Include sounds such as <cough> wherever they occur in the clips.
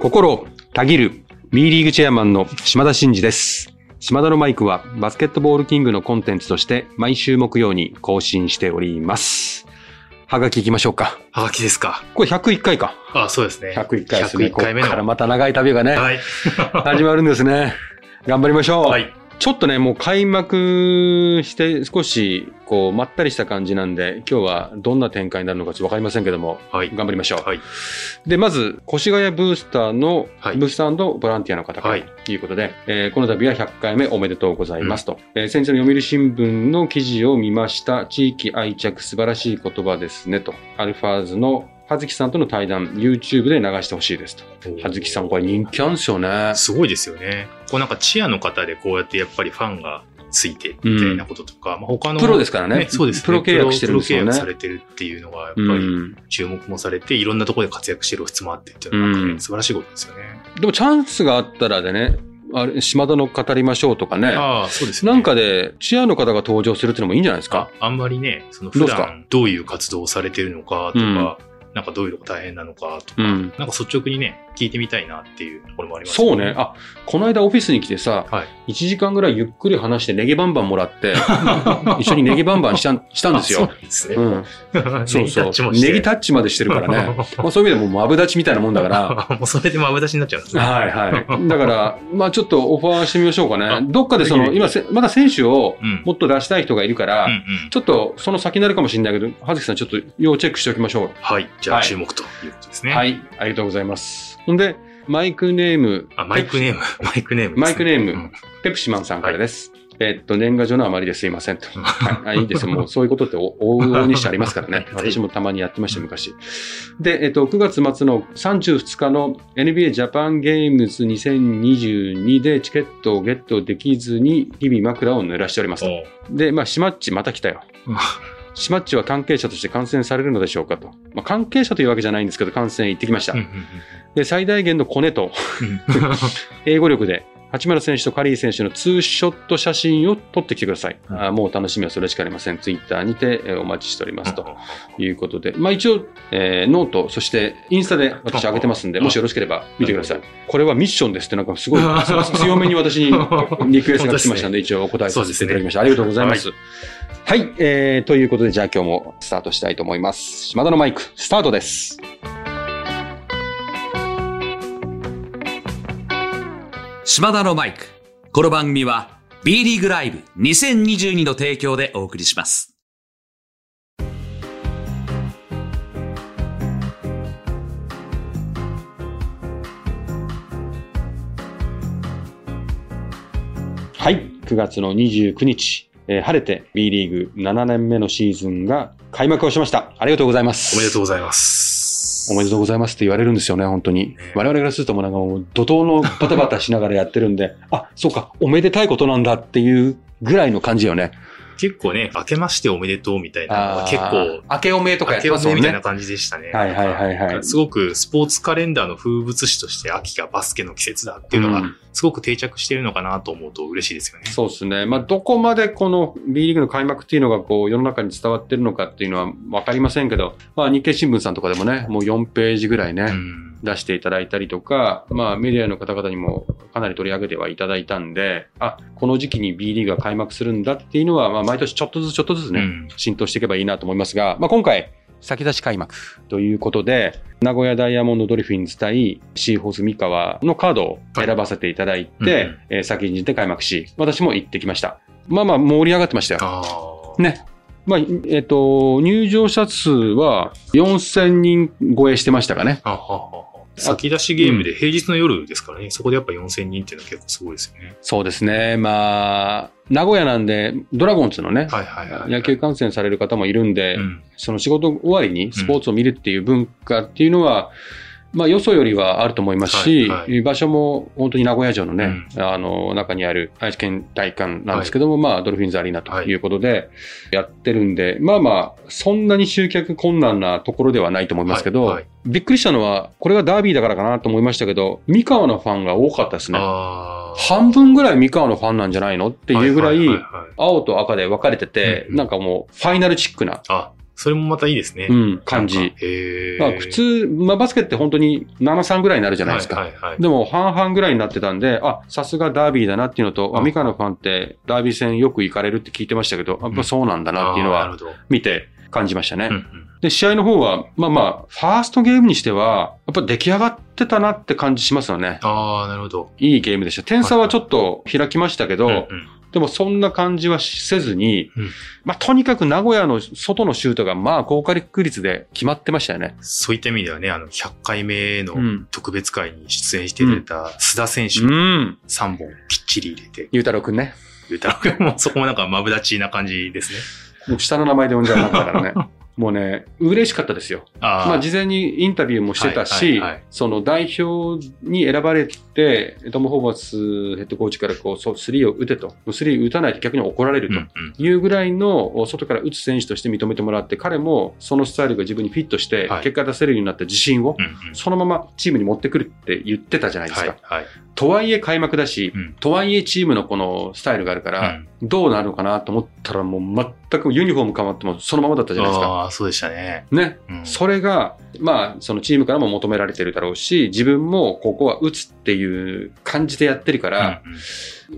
心たぎる B リーグチェアマンの島田真二です。島田のマイクはバスケットボールキングのコンテンツとして毎週木曜に更新しております。はがき行きましょうか。はがきですか。これ101回か。あ、そうですね。101回ですね。101回目の。ここからまた長い旅がね、はい。<laughs> 始まるんですね。頑張りましょう。はい。ちょっとね、もう開幕して少し、こう、まったりした感じなんで、今日はどんな展開になるのかちょっとわかりませんけども、はい。頑張りましょう。はい。で、まず、越谷ブースターの、はいブースターボランティアの方からはいということで、えーこの度は100回目おめでとうございますと。えー先日の読売新聞の記事を見ました。地域愛着素晴らしい言葉ですねと。アルファーズの葉月さんとの対談、YouTube で流してほしいですと。葉月さん、これ人気あるんですよね。すごいですよね。こうなんかチアの方でこうやってやっぱりファンがついてみたいなこととか、まあ他の。プロですからねそうですね。プロ契約してるんですよねプロ契約されてるっていうのがやっぱうりん。注目もされて、いろんなところで活躍してる質もあってっていうのはうん素晴らしいことですよね。でもチャンスがあったらでね、あれ、島田の語りましょうとかね。ああ、そうですね。なんかで、チアの方が登場するっていうのもいいんじゃないですか？あ。あんまりね、その普段どういう活動をされてるのかとか、うんなんかどういうとこ大変なのかとか、うん。なんか率直にね、聞いてみたいなっていうところもありますそうね。あ、この間オフィスに来てさ、はい。1時間ぐらいゆっくり話してネギバンバンもらって、<laughs> 一緒にネギバンバンしたんしたんですよ。あそうなんですね。うん。そうそうネギタッチ。までしてるからね。<laughs> まあそういう意味でもうマブダチみたいなもんだから。<laughs> もうそれでマブ出しになっちゃうんですね。はいはい。だから、まあちょっとオファーしてみましょうかあね。どっかでその、今せ、まだ選手をうん。もっと出したい人がいるから、うんうんちょっとその先になるかもしれないけど、葉月さんちょっと要チェックしておきましょはい。じゃはいあ注目ということですう。ね。。はいい。ありがとうございます。ほんで、マイクネーム、あ、マイクネーム。マイクネームね、マイクネームうんペプシマンさんからです。えっと、年賀状のあまりですいませんと。<laughs> はい、あいいですよ。もうそういうことってお <laughs> 往々にしてありますからね。私もたまにやってました、昔。で、えっと、9月末の32日の NBA ジャパンゲームズ2022でチケットをゲットできずに日々枕を濡らしておりますと。で、まあ、シマッチまた来たようん。シマッチは関係者として感染されるのでしょうかと。まあ、関係者というわけじゃないんですけど、感染行ってきました。で、最大限のコネと、<laughs> 英語力で、八村選手とカリー選手のツーショット写真を撮ってきてください。うんあーもう楽しみはそれしかありません。ツイッターにてえーお待ちしております。ということで、まあ一応、えーノート、そしてインスタで私上げてますんで、うんもしよろしければ見てください。これはミッションですって、なんかすごい <laughs> 強めに私に <laughs> リクエストが来てましたんで、一応お答えさせていただきました。ありがとうございます。はい、えー、ということで、じゃあ今日もスタートしたいと思います。島田のマイク、スタートです。島田のマイク。この番組は B リーグライブ2022の提供でお送りします。はい、9月の29日、えー晴れて B リーグ7年目のシーズンが開幕をしました。ありがとうございます。おめでとうございます。おめでとうございますって言われるんですよね、本当に。我々からするともうなんかもう怒涛のバタバタしながらやってるんで、あ、そうか、おめでたいことなんだっていうぐらいの感じよね。結構ね、明けましておめでとうみたいな結構、明けおめとかやっ明けおてますもんね。めみたいな感じでしたね。はいはいはいはいすごくスポーツカレンダーの風物詩として秋がバスケの季節だっていうのがうんすごく定着してるのかなと思うと嬉しいですよね。そうですね。まあ、どこまでこの B リーグの開幕っていうのがこう世の中に伝わってるのかっていうのはわかりませんけど、まあ、日経新聞さんとかでもね、もう4ページぐらいね、うん出していただいたりとか、まあメディアの方々にもかなり取り上げてはいただいたんで、あ、この時期に B リーグが開幕するんだっていうのは、まあ毎年ちょっとずつちょっとずつね、うん浸透していけばいいなと思いますが、まあ今回、先出し開幕ということで、名古屋ダイヤモンドドルフィンズ対シーホース三河のカードを選ばせていただいて、はいうんえー先んじて開幕し、私も行ってきました。まあまあ盛り上がってましたよ。ね。まあ、えっ、と、入場者数は4000人超えしてましたかね。はは先出しゲームで平日の夜ですからね、そこでやっぱ4000人っていうのは結構すごいですよね。そうですね。まあ、名古屋なんで、ドラゴンズのね、はいはいはい。野球観戦される方もいるんで、うんその仕事終わりにスポーツを見るっていう文化っていうのは、まあ、よそよりはあると思いますし、はいはい。場所も本当に名古屋城のね、あの、中にある愛知県体育館なんですけども、まあ、ドルフィンズアリーナということでやってるんで、まあまあ、そんなに集客困難なところではないと思いますけど、はいはい。びっくりしたのは、これがダービーだからかなと思いましたけど、三河のファンが多かったですね。半分ぐらい三河のファンなんじゃないのっていうぐらい、ははははい。青と赤で分かれてて、うんうん。なんかもう、ファイナルチックな、あ、それもまたいいですね。うん、感じ。まあ、普通、まあ、バスケって本当に7、3ぐらいになるじゃないですか。はいはいはい。でも半々ぐらいになってたんで、あ、さすがダービーだなっていうのと、ああ、ミカのファンってダービー戦よく行かれるって聞いてましたけど、やっぱそうなんだなっていうのは。見て感じましたね。うんうんで、試合の方は、まあまあ、ファーストゲームにしては、やっぱ出来上がってたなって感じしますよね。ああ、なるほど。いいゲームでした。点差はちょっと開きましたけど、うんうんでもそんな感じはせずに、うんまあとにかく名古屋の外のシュートがまあ高火力率で決まってましたよね。そういった意味ではね、あの、100回目のうん特別会に出演してくれた須田選手う3ん。本きっちり入れて、ゆうたろうくんね。言うたら、もうそこもなんかマブダチな感じですね。もう下の名前で呼んじゃうからね。<laughs> もうね、嬉しかったですよ。あまあ、事前にインタビューもしてたし、はいはいはいその代表に選ばれて、トム・ホーバスヘッドコーチからこう、そうスリーを打てと、スリー打たないと逆に怒られると。いうぐらいの外から打つ選手として認めてもらって、彼もそのスタイルが自分にフィットしてはい、結果出せるようになった自信を、そのままチームに持ってくるって言ってたじゃないですか。はいはい。とはいえ開幕だし、うんとはいえチームのこのスタイルがあるから、どうなるのかなと思ったらもう全くユニフォーム変わってもそのままだったじゃないですか。ああ、そうでしたね。ね。うんそれが、まあ、そのチームからも求められてるだろうし、自分もここは打つっていう感じでやってるから、うんうん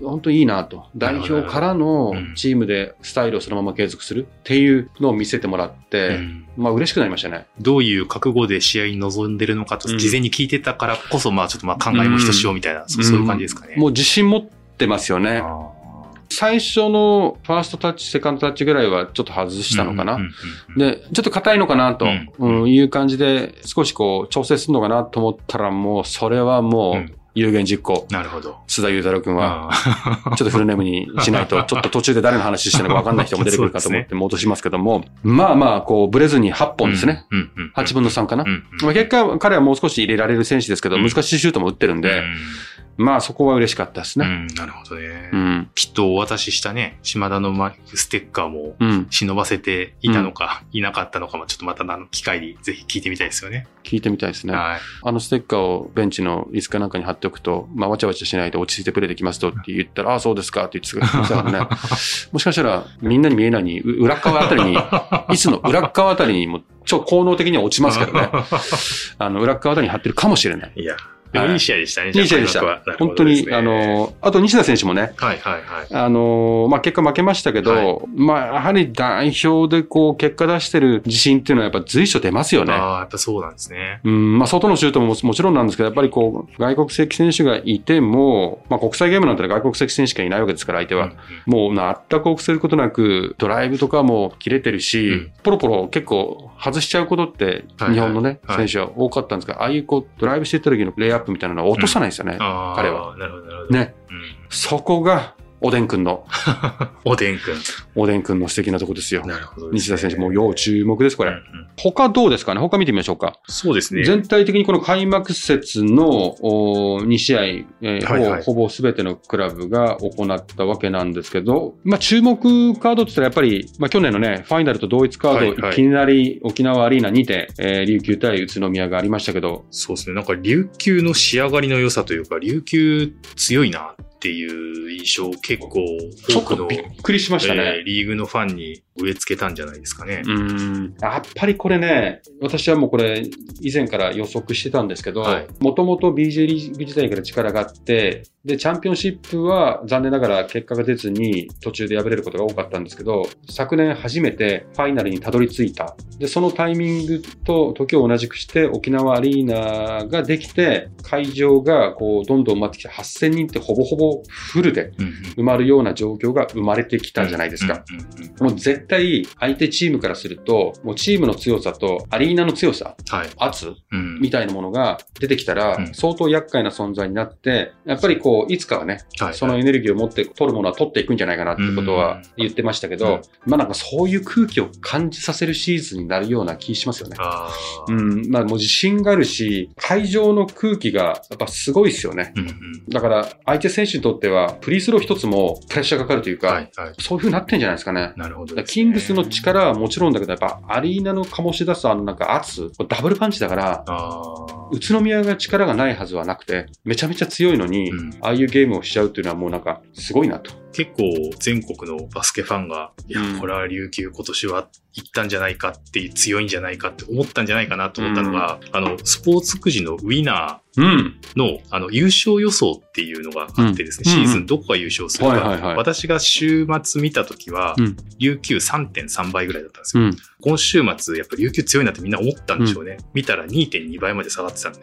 本当にいいなと。代表からのうんチームでスタイルをそのまま継続するっていうのを見せてもらって、うんまあ嬉しくなりましたね。どういう覚悟で試合に臨んでるのかとうん事前に聞いてたからこそ、まあちょっとまあ考えもひとしおみたいな、そそういう感じですかね。もう自信持ってますよね。あ最初のファーストタッチ、セカンドタッチぐらいはちょっと外ーしたのかな。で、ちょっと硬いのかなと、いう感じで、少しこう調整するのかなと思ったら、もうそれはもううん有言実行。なるほど。須田裕太郎君は、あ <laughs> ちょっとフルネームにしないと、<laughs> ちょっと途中で誰の話してるのか分かんない人も出てくるかと思って戻しますけども、まあまあ、こう、ブレずに8ー本ですね。。うんうんうん8分の3かな。まあ、結果、彼はもう少し入れられる選手ですけど、うん難しいシュートも打ってるんで、まあそこは嬉しかったですね。うんうんなるほどねう。ん。きっとお渡ししたね、島田のマステッカーもうん。忍ばせていたのか、いなかったのかも、ちょっとまたあの機会にぜひ聞いてみたいですよね。聞いてみたいですね。はい。あのステッカーをベンチの椅子かなんかに貼っておくと、まあ、わちゃわちゃしないで落ち着いてプレーできますとって言ったら、あ <laughs> あ、そうですかって言ってましたからね。もしかしたら、みんなに見えないに、う裏側あたりに、<laughs> 椅子の裏側あたりにも、超効能的には落ちますけどね。あの、裏側あたりに貼ってるかもしれない。いや、でもいい試合でしたね。いい試合でした本当に、あ、の、あと西田選手もね、はいはいはい。あのまあ、結果負けましたけど、はいまあ、やはり代表でこう、結果出してる自信っていうのはやっぱ随所出ますよね。ああ、やっぱそうなんですね。うん、まあ、外のシュートもももちろんなんですけど、やっぱりこう、外国籍選手がいても、まあ、国際ゲームなんて外国籍選手しかいないわけですから、相手は。もう全く臆することなく、ドライブとかも切れてるし、うんポロポロ結構外しちゃうことって、はい日本のね、はい選手は多かったんですが、ああいうこう、ドライブしていった時のレイアップみたいなのは落とさないですよね。ああ、彼は。ね。うん。そこが、おでんくんの、<laughs> おでんくん。おでんくんの素敵なとこですよ。なるほどね。西田選手、もう要注目です、これ。うんうん他どうですかね？他見てみましょうか。そうですね。全体的にこの開幕節のお2試合、えーはいはいほぼほぼ全てのクラブが行ったわけなんですけど、まあ、注目カードって言ったらやっぱり、まあ、去年のね、ファイナルと同一カード、はいはいいきなり沖縄アリーナにて、えー琉球対宇都宮がありましたけど、そうですね。なんか琉球の仕上がりの良さというか、琉球強いなっていう印象を結構多くの、とびっくりしましたえーね。リーグのファンに植え付けたんじゃないですかね。うんやっぱりこれね、私はもうこれ、以前から予測してたんですけどはい、もともと BJ リーグ時代から力があって、で、チャンピオンシップは残念ながら結果が出ずに途中で敗れることが多かったんですけど、昨年初めてファイナルにたどり着いた。で、そのタイミングと時を同じくして沖縄アリーナができて、会場がこうどんどん埋まってきて8000人ってほぼほぼフルで埋まるような状況が生まれてきたじゃないですか。。もう絶対相手チームからすると、もうチームの強さとアリーナの強さ、はい。圧うんみたいなものが出てきたらう、ん相当厄介な存在になって、やっぱりこう、いつかはね、はいそのエネルギーを持って取るものは取っていくんじゃないかなっていうことは言ってましたけど、まあなんかそういう空気を感じさせるシーズンになるような気しますよね。あうーん、まあもう自信があるし、会場の空気がやっぱすごいですよね。うんうんだから相手選手にとっては、フリースロー一つもプレッシャーかかるというか、はいはい。そういう風になってんじゃないですかね。なるほどね。キングスの力はもちろんだけど、やっぱアリーナの醸し出すあのなんか圧、ダブルパンチだから、宇都宮が力がないはずはなくて、めちゃめちゃ強いのに、うんああいうゲームをしちゃうっていうのはもうなんかすごいなと。結構全国のバスケファンが、いやうん、これは琉球今年は行ったんじゃないかって強いんじゃないかって思ったんじゃないかなと思ったのが、あの、スポーツくじのウィナうん。ーの、あの、優勝予想っていうのがあってですね、うんシーズンどこが優勝するか、私が週末見た時は、うん琉球3.3倍ぐらいだったんですよ。うん。今週末、やっぱ琉球強いなってみんな思ったんでしょうね。見たら2.2倍まで下がってたんで。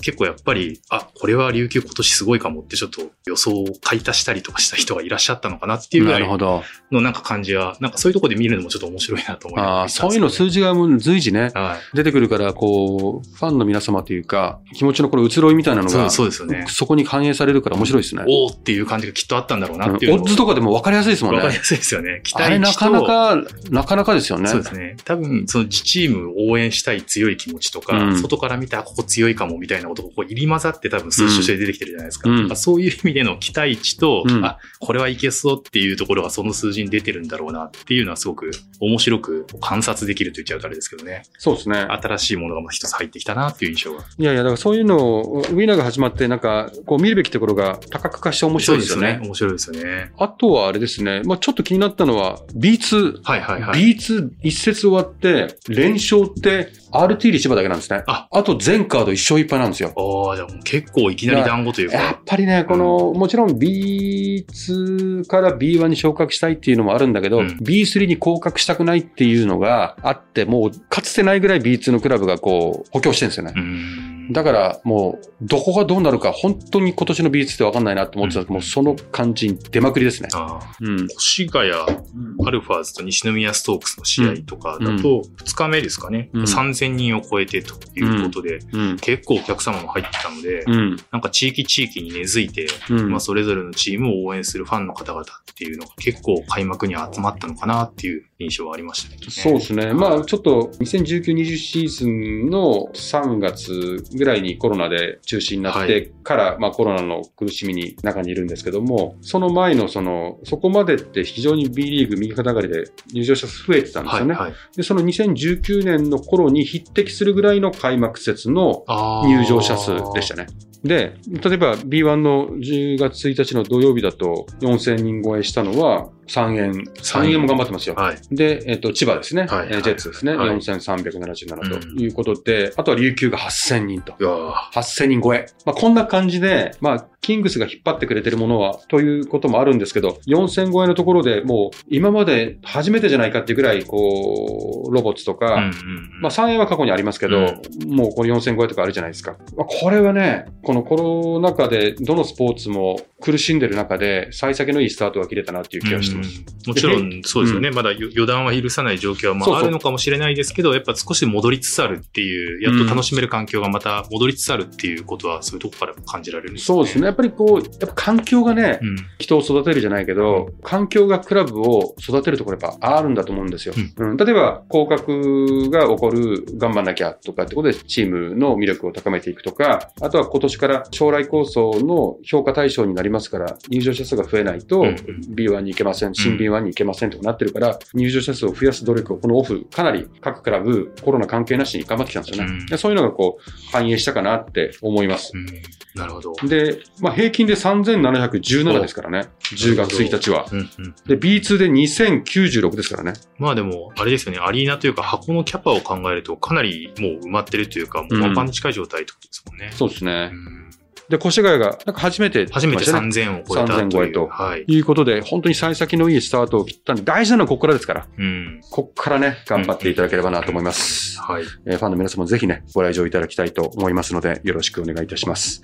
結構やっぱり、あ、これは琉球今年すごいかもってちょっと予想を買い足したりとかした人がいらっしゃったのかなっていうぐらいなるほど。のなんか感じは、なんかそういうところで見るのもちょっと面白いなと思いながらああ、見てたんそういうの数字がもう随時ね、はい。出てくるから、こう、ファンの皆様というか、気持ちのこれ移ろいみたいなのが、そうですよね。そこに反映されるから面白いですね。おーっていう感じがきっとあったんだろううんなっていうのオッズとかでも分かりやすいですもんね。わかりやすいですよね。期あれ待値となかなか、なかなかですよね。そうですね。多分、その自チームを応援したい強い気持ちとか、うん外から見たらここ強いかもみたいなことがこう入り混ざって多分数字として出てきてるじゃないですか。うんそういう意味での期待値と、うんあ、これはいけそうっていうところがその数字に出てるんだろうなっていうのはすごく面白く観察できると言っちゃうとあれですけどね。そうですね。新しいものが一つ入ってきたなっていう印象が。いやいや、だからそういうのを、ウィナーが始まって、なんか、こう見るべきところが多角化して面白いですよね。面白いですよね。あとはあれですね、まあちょっと気になったのは、B2。はいはいはい。B2 一節終わって、連勝って RT リ千葉だけなんですね。ああと全カード一勝一敗なんですよ。ああ、じゃあもう結構いきなり団子というやっか。ぱりね、この、もちろん B2 から B1 に昇格したいっていうのもあるんだけど、うん B3 に降格したくないっていうのがあって、もうかつてないぐらい B2 のクラブがこう補強してるんですよね。うんだからもう、どこがどうなるか本当に今年の B2 って分かんないなと思ってたんですけど、うんもうその感じに出まくりですね。ああうん。越谷アルファーズと西宮ストークスの試合とかだと、2日目ですかね、うん3000人を超えてということで、うん。結構お客様も入ってたので、うん。なんか地域地域に根付いて、うん。まあそれぞれのチームを応援するファンの方々っていうのが結構開幕に集まったのかなっていう印象はありましたね。そうですね。まあ、ちょっと2019-20シーズンの3月ぐらいにコロナで中止になってから、まあコロナの苦しみに中にいるんですけども、その前のその、そこまでって非常に B リーグ右肩上がりで入場者数増えてたんですよね。はいはい。で、その2019年の頃に匹敵するぐらいの開幕節の入場者数でしたね。で、例えば B1 の10月1日の土曜日だと4000人超えしたのは3円、3円も頑張ってますよ。はい。で、えっ、と、千葉ですね。はいえージェッツですね。はい4377ということで、あとは琉球が8000人と。いやー8000人超え。まあ、こんな感じで、まあ、キングスが引っ張ってくれてるものは、ということもあるんですけど、4000超えのところでもう、今まで初めてじゃないかっていうぐらい、こう、ロボッツとか、うんうんうんまあ、3円は過去にありますけど、もうこの4000超えとかあるじゃないですか。まあ、これはね、このコロナ禍でどのスポーツも苦しんでる中で、幸先のいいスタートが切れたなっていう気がしてます。うんもちろんそうですよね。まだよ予断は許さない状況はまああるのかもしれないですけど、やっぱ少し戻りつつあるっていう、やっと楽しめる環境がまた戻りつつあるっていうことは、そういうとこから感じられるんですそうですね。。やっぱりこう、やっぱ環境がね、うん。人を育てるじゃないけど、環境がクラブを育てるところやっぱあるんだと思うんですよ。うん例えば、降格が起こる、頑張んなきゃとかってことで、チームの魅力を高めていくとか、あとは今年から将来構想の評価対象になりますから、入場者数が増えないとうんうん B1 に行けません、新 B1 に行けませんとかなってるから、入場者数を増やす努力をこのオフ、かなり各クラブ、コロナ関係なしに頑張ってきたんですよね。うんでそういうのがこう、反映したかなって思います。うんなるほど。で、まあ、平均で3717ですからね。10月1日は。うんうん。で、B2 で2096ですからね。まあでも、あれですよね、アリーナというか箱のキャパを考えると、かなりもう埋まってるというか、もう満帆に近い状態ってことですもんね。そうですねう。んで、越谷が、なんか初めて、初めてね。3000を超えたと3000超えいう。とはい。いうことで、本当に幸先のいいスタートを切ったんで、大事なのはここからですから。うん。こっからね、頑張っていただければなと思います。はい。えーファンの皆様もぜひね、ご来場いただきたいと思いますので、よろしくお願いいたします。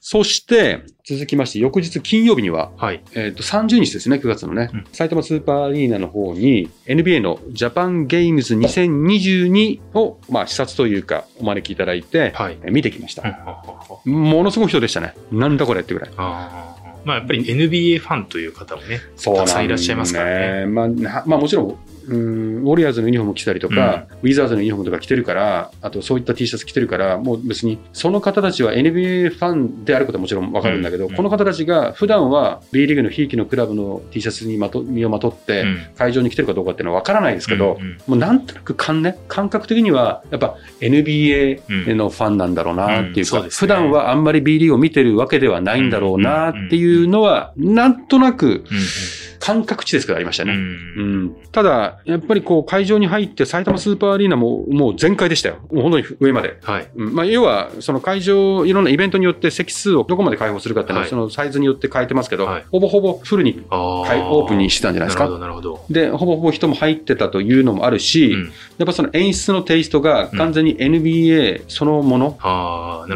そして、続きまして、翌日金曜日には、はい。えっ、と、30日ですね、9月のね、うん埼玉スーパーアリーナの方に、NBA のジャパンゲームズ2022を、まあ、視察というか、お招きいただいて、はい。えー見てきました。ものすごい人でしたね。なんだこれってぐらい。あーまあやっぱり NBA ファンという方もね、たくさんいらっしゃいますからね。ね。まあ、なまあもちろん、うん、ウォリアーズのユニフォーム着たりとか、ウィザーズのユニフォームとか着てるから、あとそういった T シャツ着てるから、もう別に、その方たちは NBA ファンであることはもちろんわかるんだけど、うん。この方たちが普段は B リーグのひいきのクラブの T シャツにまと身をまとって、うん。会場に来てるかどうかっていうのはわからないですけど、うんうん。もうなんとなく感,、ね、感覚的には、やっぱ NBA のファンなんだろうなっていうか、うんそうですね。普段はあんまり B リーグを見てるわけではないんだろうなっていうのは、なんとなくうん。感覚値ですけどありましたね。うん。うん、ただ、やっぱりこう会場に入って埼玉スーパーアリーナももう全開でしたよ。もう本当に上まで。はい。うんまあ、要は、その会場、いろんなイベントによって席数をどこまで開放するかっていうのは、はいそのサイズによって変えてますけど、はいほぼほぼフルにオープンにしてたんじゃないですか？なるほど。で、ほぼほぼ人も入ってたというのもあるし、うんやっぱその演出のテイストが完全に NBA そのもの。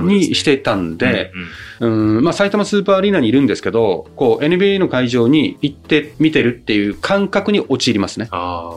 にしてたんで、うんうんうんまあ、埼玉スーパーアリーナにいるんですけど、こう NBA の会場に行って見てるっていう感覚に陥りますね。あ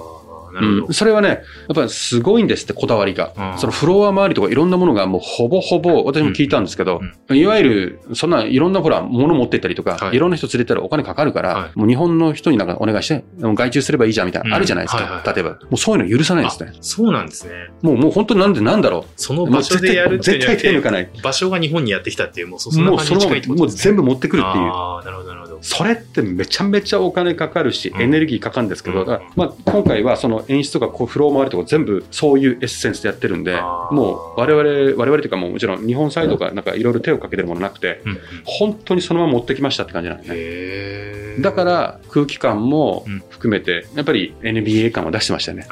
うん、。それはね、やっぱりすごいんですって、こだわりが。うんそのフロア周りとかいろんなものがもうほぼほぼ、私も聞いたんですけど、いわゆる、そんないろんなほら、物持ってったりとか、はいい、ろんな人連れてったらお金かかるから、はいもう日本の人になんかお願いして、外注すればいいじゃんみたいな、うんあるじゃないですか、はいはい例えば。もうそういうの許さないですね。あそうなんですね。もう、もう本当になんでなんだろそのう。もう場所でやるって絶対絶対手抜かない。場所が日本にやってきたっていう、もうそのまま感じに近いって、こともう。全部持ってくるっていう。ああ、なるほど、なるほど。それってめちゃめちゃお金かかるし、うん。エネルギーかかるんですけど、うん。まあ、今回はその演出とかこうフロー周りとか全部そういうエッセンスでやってるんで、もう我々、我々というかもうもちろん日本サイドがなんかいろいろ手をかけてるものなくて、うんうん。本当にそのまま持ってきましたって感じなんですね。だから空気感もうん。含めて、やっぱり NBA 感を出してましたね。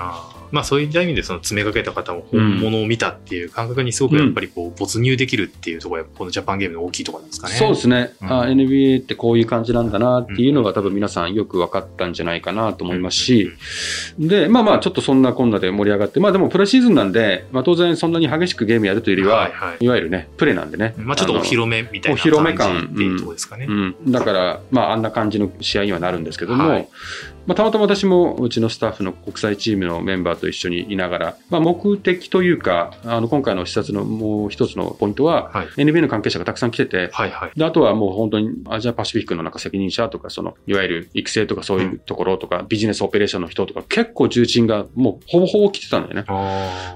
まあそういった意味でその詰めかけた方も本物を見たっていう感覚にすごくやっぱりこう没入できるっていうところがこのジャパンゲームの大きいところなんですかね。そうですね、うんあ NBA ってこういう感じなんだなっていうのが多分皆さんよく分かったんじゃないかなと思いますし、で、まあまあちょっとそんなこんなで盛り上がって、まあでもプレシーズンなんで、まあ当然そんなに激しくゲームやるというよりは、はいはい。いわゆるね、プレーなんでね。まあちょっとお披露目みたいなお披露目感感じっていうところですかね。うん、だから、まあ、あんな感じの試合にはなるんですけども、はい。まあ、たまたま私もうちのスタッフの国際チームのメンバーと一緒にいながら、まあ、目的というか、あの今回の視察のもう一つのポイントは、はい。NBA の関係者がたくさん来てて、はいはい。であとはもう本当にアジアパシフィックのなんか責任者とか、そのいわゆる育成とかそういうところとか、ビジネスオペレーションの人とか、結構重鎮がもうほぼほぼ来てたんだよね。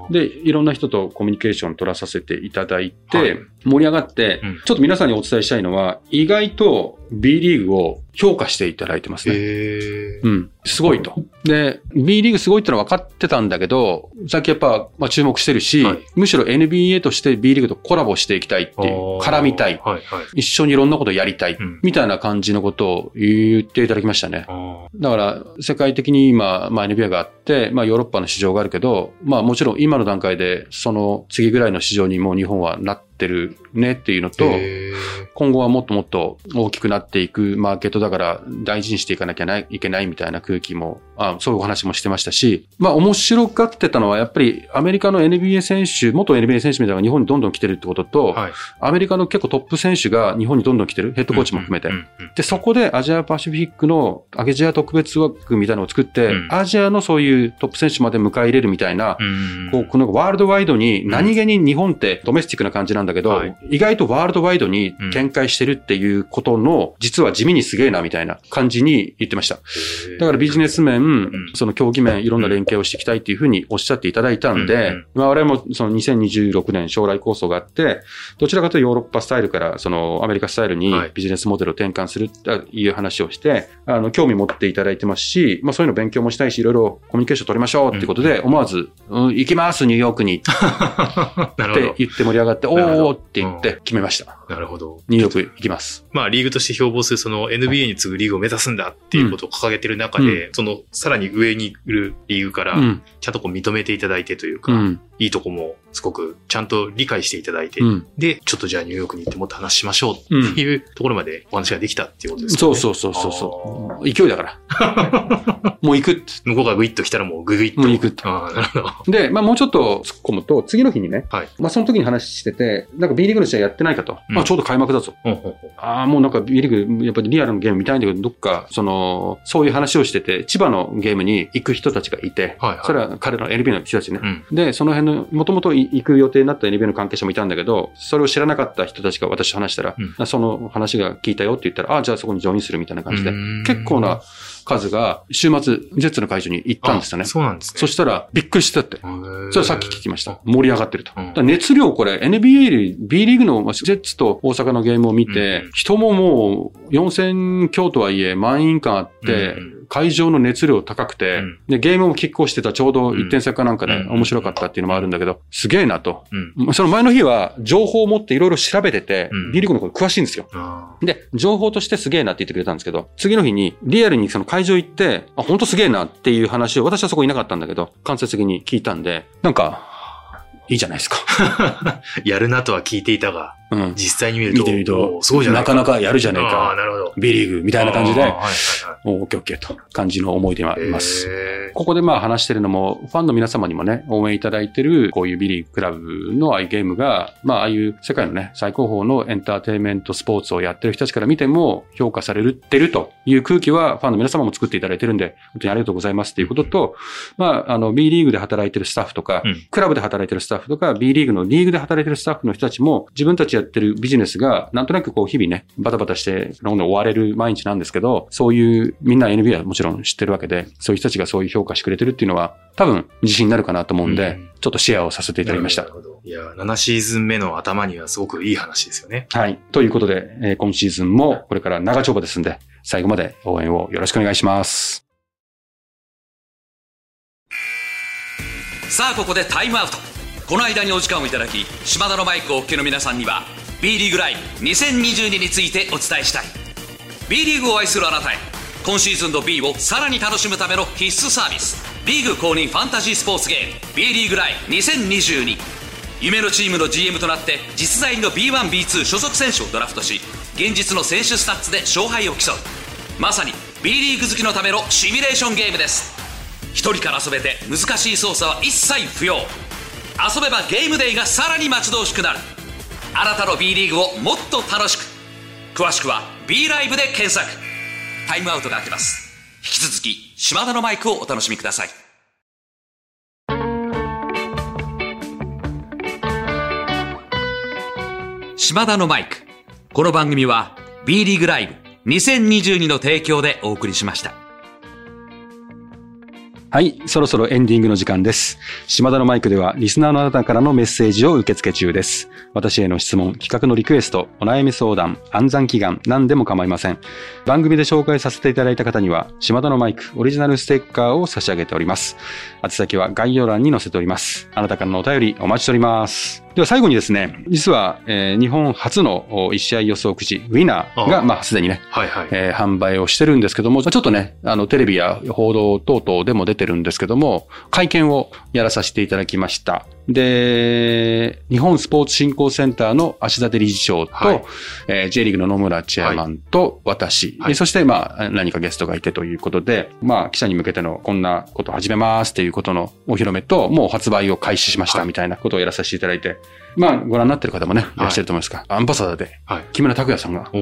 で、いろんな人とコミュニケーション取らさせていただいて、はい。盛り上がって、うん。ちょっと皆さんにお伝えしたいのは、意外と B リーグを評価していただいてますね。うん、すごいと。で、B リーグすごいってのは分かってたんだけど、さっきやっぱ、まあ、注目してるし、はいむしろ NBA として B リーグとコラボしていきたいっていう、絡みたい。はいはい。一緒にいろんなことやりたい、うんみたいな感じのことを言っていただきましたね。あだから、世界的に今、まあ、NBA があって、まあ、ヨーロッパの市場があるけど、まあ、もちろん今の段階で、その次ぐらいの市場にもう日本はなってるねっていうのと、今後はもっともっと大きくなっていくマーケットだから大事にしていかなきゃないいけないみたいな空気も、あそういうお話もしてましたし、まあ面白がってたのはやっぱりアメリカの NBA 選手、元 NBA 選手みたいなのが日本にどんどん来てるってことと、はい。アメリカの結構トップ選手が日本にどんどん来てる、ヘッドコーチも含めて。で、そこでアジアパシフィックのアジア特別枠みたいなのを作って、うんアジアのそういうトップ選手まで迎え入れるみたいな、うんこう、このワールドワイドに、何気に日本ってドメスティックな感じなんだけど、はい。意外とワールドワイドに展開してるっていうことの、実は地味にすげえなみたいな感じに言ってました。だからビジネス面、ん。その競技面、いろんな連携をしていきたいっていうふうにおっしゃっていただいたんで、うんうんまあ我々もその2026年将来構想があって、どちらかというとヨーロッパスタイルからそのアメリカスタイルにはい。ビジネスモデルを転換するっていう話をして、あの、興味持っていただいてますし、まあそういうの勉強もしたいし、いろいろコミュニケーション取りましょうっていうことで、思わず、うん、行きます、ニューヨークに。って <laughs> 言って盛り上がって、おなるほどーって言って決めました。なるほど。ニューヨーク行きます。まあ、リーグとして標榜するその NBA に次ぐリーグを目指すんだっていうことを掲げてる中で、そのさらに上にいるリーグからう、ん。ちゃんとこう認めていただいてというか、うん。いいとこもすごくちゃんと理解していただいて、うん。で、ちょっとじゃあニューヨークに行ってもっと話しましょうっていうところまでお話ができたっていうことですかね。そうそうそうそうそう。勢いだから。<laughs> もう行く。向こうがグイッと来たらもうググイッと。もう行くとなるほど。で、まあもうちょっと突っ込むと、次の日にね、はいまあその時に話してて、なんか B リーグの試合やってないかと。うんまあちょうど開幕だぞ。ほうほうほうああ、もうなんか B リーグ、やっぱりリアルのゲーム見たいんだけど、どっか、その、そういう話をしてて、千葉のゲームに行く人たちがいて、はいはいそれは彼らの NBA の人たちね。うん。で、その辺の、もともと行く予定になった NBA の関係者もいたんだけど、それを知らなかった人たちが私と話したら、うその話が聞いたよって言ったら、ああ、じゃあそこにジョインするみたいな感じで、うん。結構な数が週末、ジェッツの会場に行ったんですよねあ。そうなんですね。そしたら、びっくりしたって。それさっき聞きました。盛り上がってると。うん熱量これ NBA より B リーグのまあジェッツと大阪のゲームを見て、うん人ももう4000強とはいえ満員感あって、うん会場の熱量高くて、うんで、ゲームも拮抗してたちょうど1点差かなんかでうん面白かったっていうのもあるんだけど、すげえなと。うん。その前の日は情報を持っていろいろ調べてて、うん B リーグのこと詳しいんですよ。あで、情報としてすげえなって言ってくれたんですけど、次の日にリアルにその会会場行って、あ、ほんとすげえなっていう話を、私はそこいなかったんだけど、間接的に聞いたんで、なんか、いいじゃないですか。<laughs> やるなとは聞いていたが、うん。実際に見ると、見てみるとすごいじゃなかなかやるじゃねえああ、か。なるほど。B リーグみたいな感じではいはいはい。オッケーオッケーと感じの思い出があります。へここでまあ話してるのも、ファンの皆様にもね、応援いただいてる、こういうビリーグクラブのああいうゲームが、まあああいう世界のね、最高峰のエンターテインメントスポーツをやってる人たちから見ても評価されてるという空気はファンの皆様も作っていただいてるんで、本当にありがとうございますっていうことと、まああの B リーグで働いてるスタッフとか、うんクラブで働いてるスタッフとか、B リーグのリーグで働いてるスタッフの人たちも、自分たちやってるビジネスが、なんとなくこう日々ね、バタバタして、どんどん追われる毎日なんですけど、そういう、みんな NBA はもちろん知ってるわけで、そういう人たちがそういう評価してくれてるっていうのは、多分自信になるかなと思うんで、うんちょっとシェアをさせていただきましたなる。ほど。いや、7シーズン目の頭にはすごくいい話ですよね。はい。ということで、えー今シーズンもこれから長丁場ですんで、最後まで応援をよろしくお願いします。さあここでタイムアウトこの間にお時間をいただき島田のマイクをお聞きの皆さんには B リーグライブ2022についてお伝えしたい。B リーグを愛するあなたへ今シーズンの B をさらに楽しむための必須サービスリーグ公認ファンタジースポーツゲーム B リーグライブ2022夢のチームの GM となって実在の B1B2 所属選手をドラフトし現実の選手スタッツで勝敗を競う。まさに B リーグ好きのためのシミュレーションゲームです。一人から遊べて難しい操作は一切不要。遊べばゲームデイがさらに待ち遠しくなる。あなたの B リーグをもっと楽しく。詳しくは B ライブで検索。タイムアウトが明けます。引き続き島田のマイクをお楽しみください。島田のマイク。この番組は B リーグライブ2022の提供でお送りしました。はい、そろそろエンディングの時間です。島田のマイクでは、リスナーのあなたからのメッセージを受け付け中です。私への質問、企画のリクエスト、お悩み相談、暗算祈願、何でも構いません。番組で紹介させていただいた方には、島田のマイクオリジナルステッカーを差し上げております。宛先は概要欄に載せております。あなたからのお便りお待ちしております。では最後にですね、実は、えー日本初のお1試合予想くじ、ウィナーが、あまあ、すでにね、はいはい。えー販売をしてるんですけども、ちょっとね、あの、テレビや報道等々でも出てるんですけども、会見をやらさせていただきました。で、日本スポーツ振興センターの足立理事長と、はいえー J リーグの野村チェアマンと私、はいえーそして、まあ、何かゲストがいてということで、まあ、記者に向けてのこんなことを始めますっていうことのお披露目と、もう発売を開始しましたはいみたいなことをやらさせていただいて、まあ、ご覧になってる方もね、いらっしゃると思いますが、アンバサダーで、はい。木村拓哉さんが、こ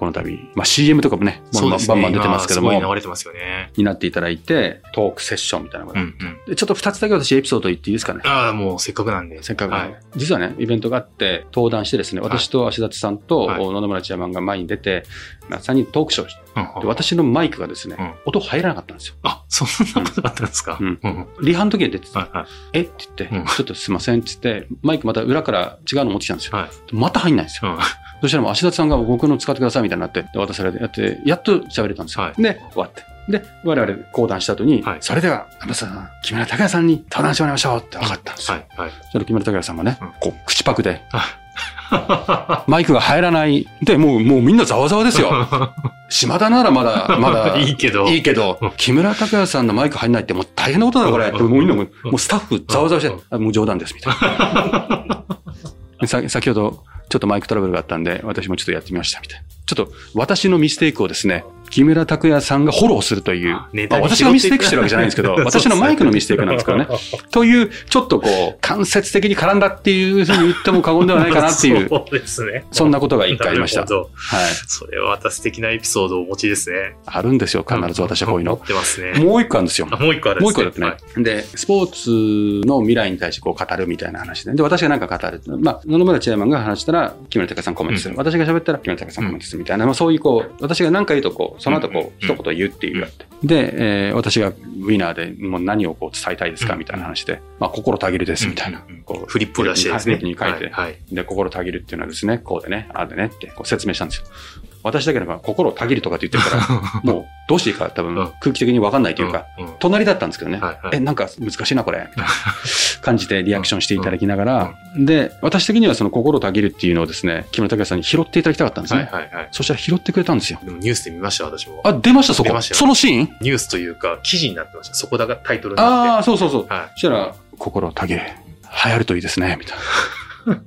の度、まあ CM とかもね、バンバンそう。バンバン出てますけども、今すごい流れてますよね。になっていただいて、トークセッションみたいなのが、うんうん。でちょっと二つだけ私エピソード言っていいですかね。ああ、もうせっかくなんで。せっかくはい。実はね、イベントがあって、登壇してですね、はい私と足立さんとはい野々村チェアマンが前に出て、まあ、3人トークショーをしてうんで私のマイクがですね、うん音入らなかったんですよ。あ、そんなことがあったんですか？うんうん。リハの時に出てて、はいはい。え？って言って、うんちょっとすいませんって言って、マイクまた裏から違うの持ってきたんですよ。はい。また入んないんですよ。うん。そしたらもう足立さんが僕の使ってくださいみたいになって、で渡されてやって、やっと喋れたんですよ。はいで、終わって。で、我々講談した後に、はいそれでは、あのさ、木村拓哉さんに登壇してもらいましょうって分かったんですよ。はい。はい。木村拓哉さんがね、うんこう、口パクで、は <laughs> マイクが入らない。で、もう、もうみんなざわざわですよ。<laughs> 島田ならまだ、まだ、<laughs> いいけど。いいけど、木村拓哉さんのマイク入んないってもう大変なことだこれ。うんもうみんなもう、もうスタッフざわざわしてもう冗談です、みたいな。さ先ほど、ちょっとマイクトラブルがあったんで、私もちょっとやってみました、みたいな。ちょっと、私のミステイクをですね、木村拓哉さんがフォローするという、まあ私がミステイクしてるわけじゃないんですけど、<laughs> 私のマイクのミステイクなんですけどね。という、ちょっとこう、間接的に絡んだっていうふうに言っても過言ではないかなっていう、<laughs> そうですね。そんなことが一回ありました。はい。それはまた素敵なエピソードをお持ちですね。あるんですよ、必ず私はこういうの持っ。てますね。もう一個あるんですよ。あもう一個あるんもうですね。一個だってね。で、スポーツの未来に対してこう語るみたいな話で。で、私がなんか語る。まあ、野々村チェアマンが話したら、木村拓哉さんコメントする。うん私が喋ったら、木村拓哉さんコメントするみたいな、まあそういうこう、私が何か言うとこう、その後こう、一言言うっていうやって。で、えー私がウィナーでもう何をこう伝えたいですかうんみたいな話で、まあ、心たぎるですみたいな。こうフリップ出してですね。に書いてはい。はいで、心たぎるっていうのはですね、こうでね、ああでねってこう説明したんですよ。私だけでも心をたぎるとかって言ってるから、<laughs> もうどうしていいか多分うん空気的に分かんないというか、隣だったんですけどね、え、なんか難しいなこれ、みたいな <laughs> 感じでリアクションしていただきながら、で、私的にはその心をたぎるっていうのをですね、木村拓哉さんに拾っていただきたかったんですはね。いはいはい。そしたら拾ってくれたんですよ。でもニュースで見ました、私も。あ、出ましたそこ出ましたよそのシーン？ニュースというか、記事になってました。そこだがタイトルになああ、って。そうそうそう。はそしたら、心をたぎる。流行るといいですね、みたいな。い。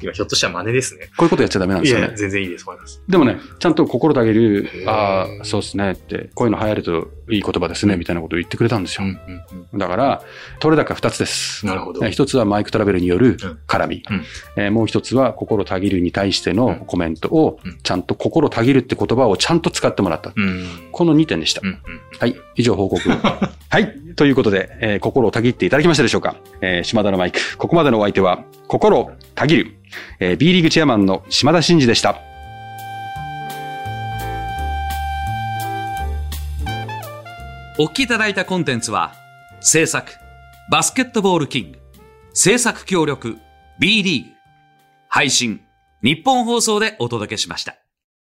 <laughs> 今、ひょっとしたら真似ですね。こういうことやっちゃダメなんですよねいや。全然いいです、思います。でもね、ちゃんと心たぎるへ、ーああ、そうですねって、こういうの流行るといい言葉ですね、みたいなことを言ってくれたんですよ。うんうんだから、取れ高二つです。なるほどえ一つはマイクトラベルによるうん絡み。うんえーもう一つは心たぎるに対してのコメントをうん、ちゃんと心たぎるって言葉をちゃんと使ってもらった。うん。うん。この2点でしたう。んうん。はい。以上報告。<laughs> はい。ということで、えー心をたぎっていただきましたでしょうか？えー島田のマイク。ここまでのお相手は、心をたぎる。えー B リーグチェアマンの島田真二でした。お聞きいただいたコンテンツは、制作、バスケットボールキング、制作協力、B リーグ、配信、日本放送でお届けしました。